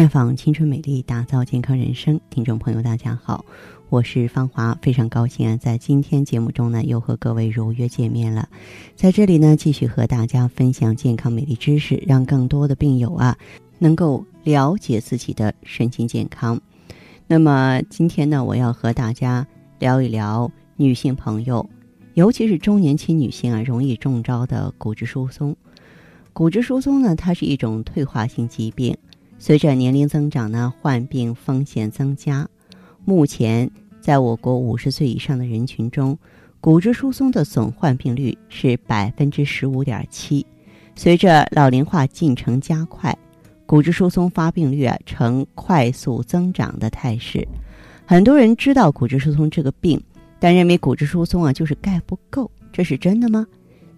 绽放青春美丽，打造健康人生。听众朋友，大家好，我是芳华，非常高兴啊，在今天节目中呢，又和各位如约见面了。在这里呢，继续和大家分享健康美丽知识，让更多的病友啊，能够了解自己的身心健康。那么今天呢，我要和大家聊一聊女性朋友，尤其是中年期女性啊，容易中招的骨质疏松。骨质疏松呢，它是一种退化性疾病。随着年龄增长呢，患病风险增加。目前，在我国五十岁以上的人群中，骨质疏松的总患病率是百分之十五点七。随着老龄化进程加快，骨质疏松发病率啊呈快速增长的态势。很多人知道骨质疏松这个病，但认为骨质疏松啊就是钙不够，这是真的吗？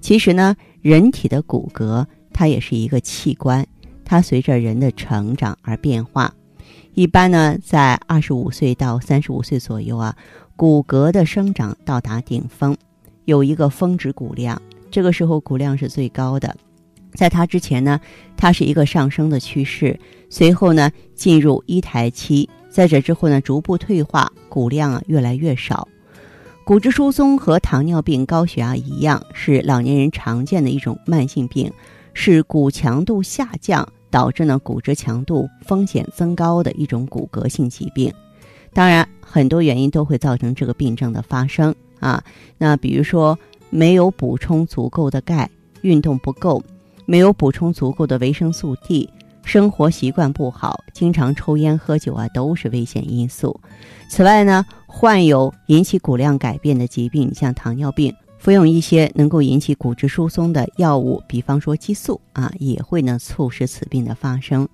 其实呢，人体的骨骼它也是一个器官。它随着人的成长而变化，一般呢，在二十五岁到三十五岁左右啊，骨骼的生长到达顶峰，有一个峰值骨量，这个时候骨量是最高的。在它之前呢，它是一个上升的趋势，随后呢进入一台期，在这之后呢逐步退化，骨量啊越来越少。骨质疏松和糖尿病、高血压一样，是老年人常见的一种慢性病，是骨强度下降。导致呢骨质强度风险增高的一种骨骼性疾病，当然很多原因都会造成这个病症的发生啊。那比如说没有补充足够的钙，运动不够，没有补充足够的维生素 D，生活习惯不好，经常抽烟喝酒啊，都是危险因素。此外呢，患有引起骨量改变的疾病，像糖尿病。服用一些能够引起骨质疏松的药物，比方说激素啊，也会呢促使此病的发生。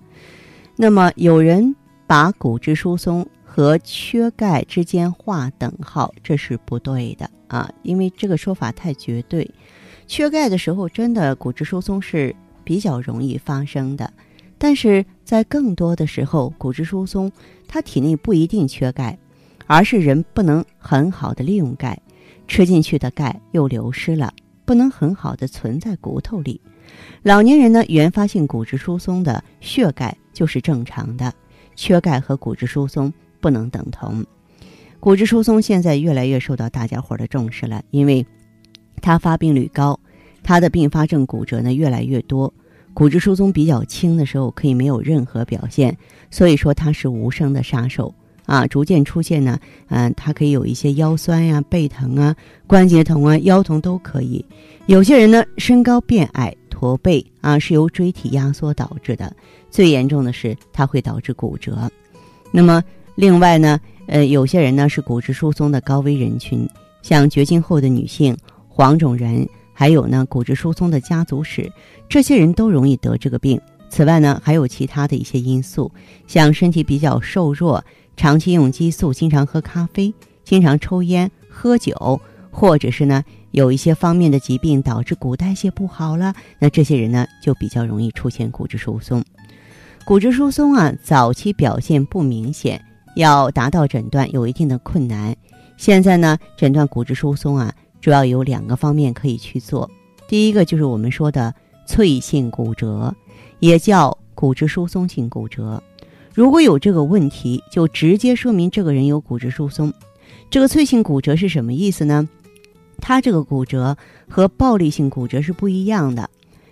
那么有人把骨质疏松和缺钙之间划等号，这是不对的啊，因为这个说法太绝对。缺钙的时候，真的骨质疏松是比较容易发生的，但是在更多的时候，骨质疏松它体内不一定缺钙，而是人不能很好的利用钙。吃进去的钙又流失了，不能很好的存在骨头里。老年人呢，原发性骨质疏松的血钙就是正常的，缺钙和骨质疏松不能等同。骨质疏松现在越来越受到大家伙的重视了，因为它发病率高，它的并发症骨折呢越来越多。骨质疏松比较轻的时候可以没有任何表现，所以说它是无声的杀手。啊，逐渐出现呢，嗯，它可以有一些腰酸呀、背疼啊、关节疼啊、腰疼都可以。有些人呢，身高变矮、驼背啊，是由椎体压缩导致的。最严重的是，它会导致骨折。那么，另外呢，呃，有些人呢是骨质疏松的高危人群，像绝经后的女性、黄种人，还有呢骨质疏松的家族史，这些人都容易得这个病。此外呢，还有其他的一些因素，像身体比较瘦弱。长期用激素，经常喝咖啡，经常抽烟喝酒，或者是呢有一些方面的疾病导致骨代谢不好了，那这些人呢就比较容易出现骨质疏松。骨质疏松啊，早期表现不明显，要达到诊断有一定的困难。现在呢，诊断骨质疏松啊，主要有两个方面可以去做。第一个就是我们说的脆性骨折，也叫骨质疏松性骨折。如果有这个问题，就直接说明这个人有骨质疏松。这个脆性骨折是什么意思呢？他这个骨折和暴力性骨折是不一样的。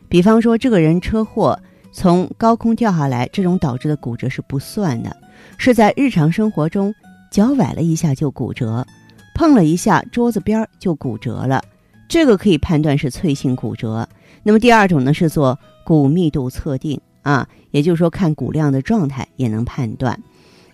比方说，这个人车祸从高空掉下来，这种导致的骨折是不算的，是在日常生活中脚崴了一下就骨折，碰了一下桌子边就骨折了，这个可以判断是脆性骨折。那么第二种呢，是做骨密度测定。啊，也就是说，看骨量的状态也能判断。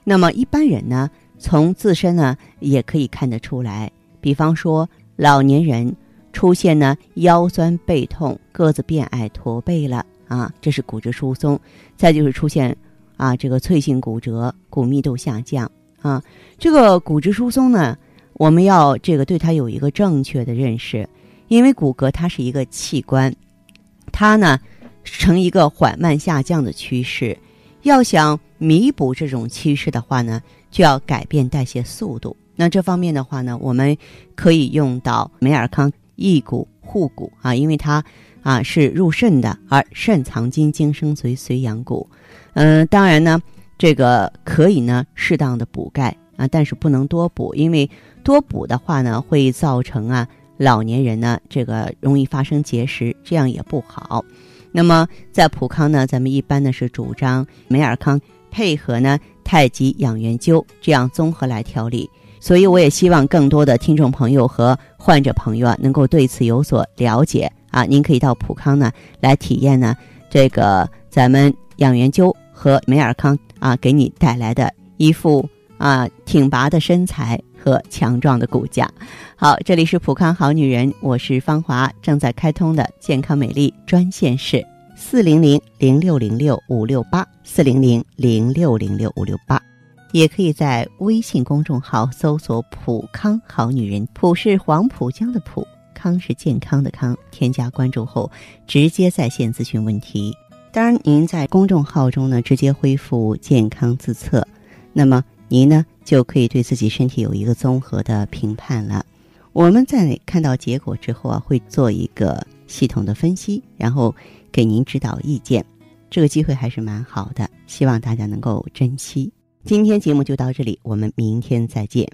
那么一般人呢，从自身呢也可以看得出来。比方说，老年人出现呢腰酸背痛、个子变矮、驼背了啊，这是骨质疏松。再就是出现啊这个脆性骨折、骨密度下降啊。这个骨质疏松呢，我们要这个对它有一个正确的认识，因为骨骼它是一个器官，它呢。呈一个缓慢下降的趋势，要想弥补这种趋势的话呢，就要改变代谢速度。那这方面的话呢，我们可以用到美尔康益骨护骨啊，因为它啊是入肾的，而肾藏精，精生髓，髓养骨。嗯，当然呢，这个可以呢适当的补钙啊，但是不能多补，因为多补的话呢会造成啊老年人呢这个容易发生结石，这样也不好。那么在普康呢，咱们一般呢是主张美尔康配合呢太极养元灸这样综合来调理。所以我也希望更多的听众朋友和患者朋友啊，能够对此有所了解啊。您可以到普康呢来体验呢这个咱们养元灸和美尔康啊给你带来的一副啊挺拔的身材和强壮的骨架。好，这里是普康好女人，我是芳华，正在开通的健康美丽专线是四零零零六零六五六八四零零零六零六五六八。也可以在微信公众号搜索“普康好女人”，普是黄浦江的浦，康是健康的康。添加关注后，直接在线咨询问题。当然，您在公众号中呢，直接恢复健康自测，那么您呢就可以对自己身体有一个综合的评判了。我们在看到结果之后啊，会做一个系统的分析，然后给您指导意见。这个机会还是蛮好的，希望大家能够珍惜。今天节目就到这里，我们明天再见。